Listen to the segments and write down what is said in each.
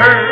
Amen.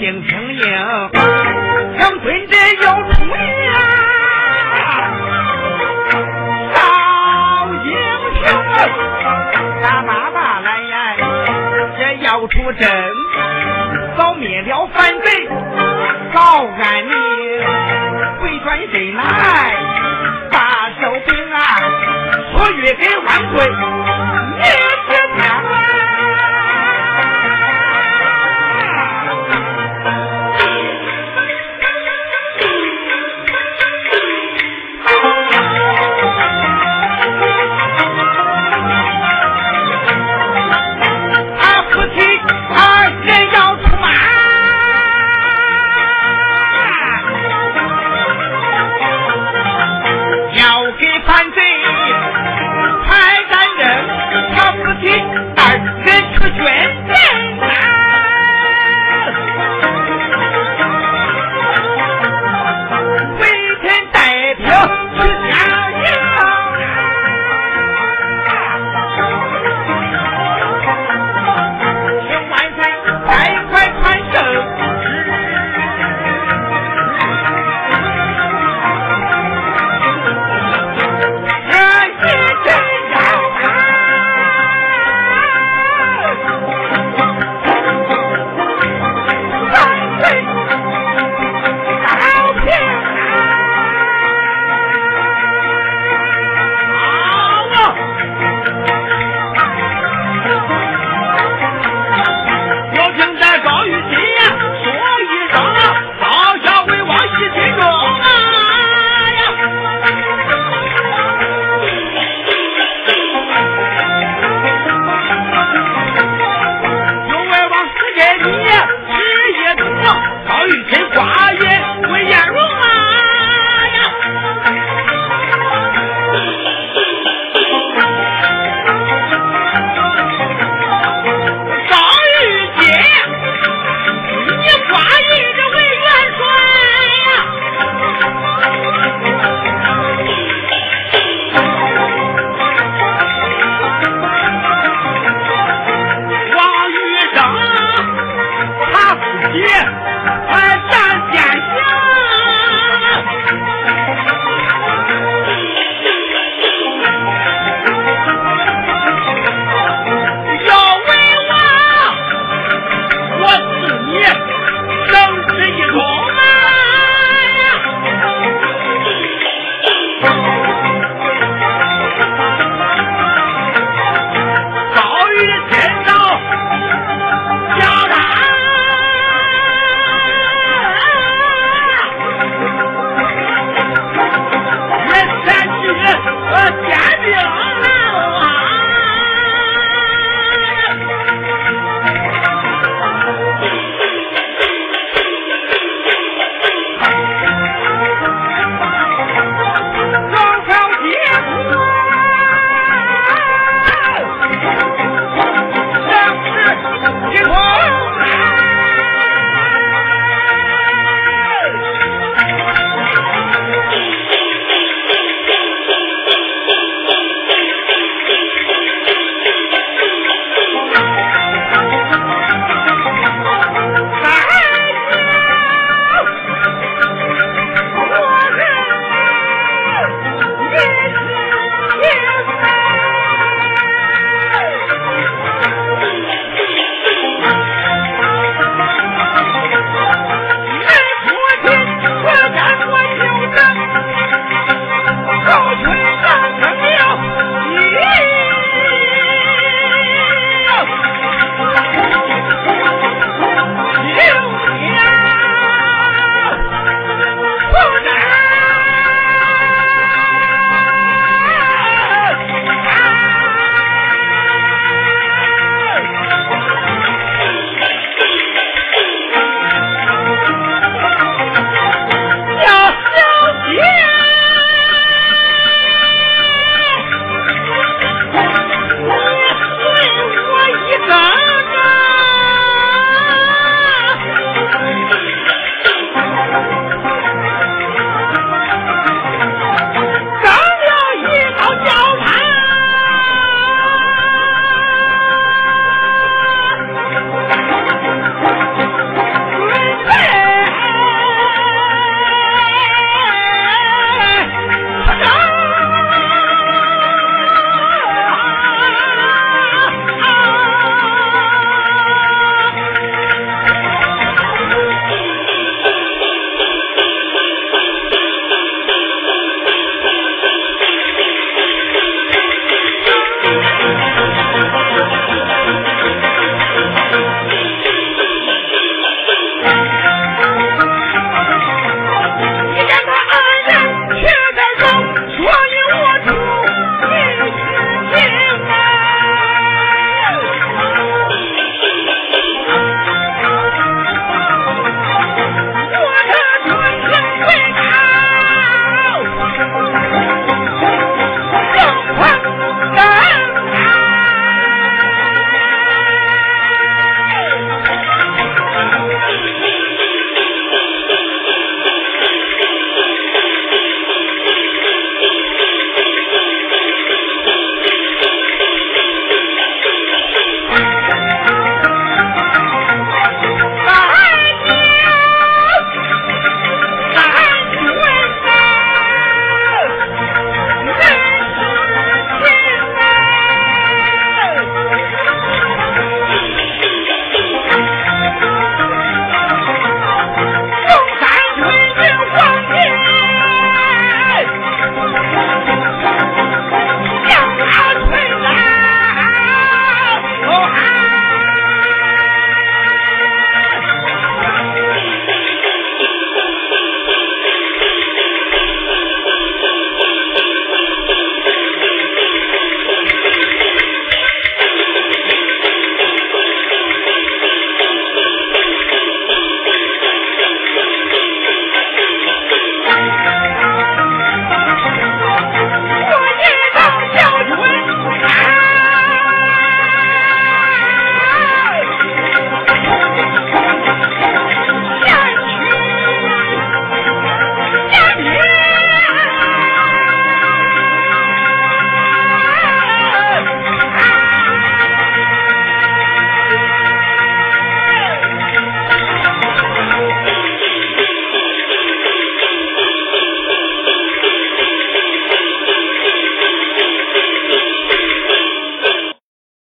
硬碰硬强吞这要出牙少英雄打打打来呀这要出征早灭了反贼早安宁回转身来把手柄啊托玉给万岁。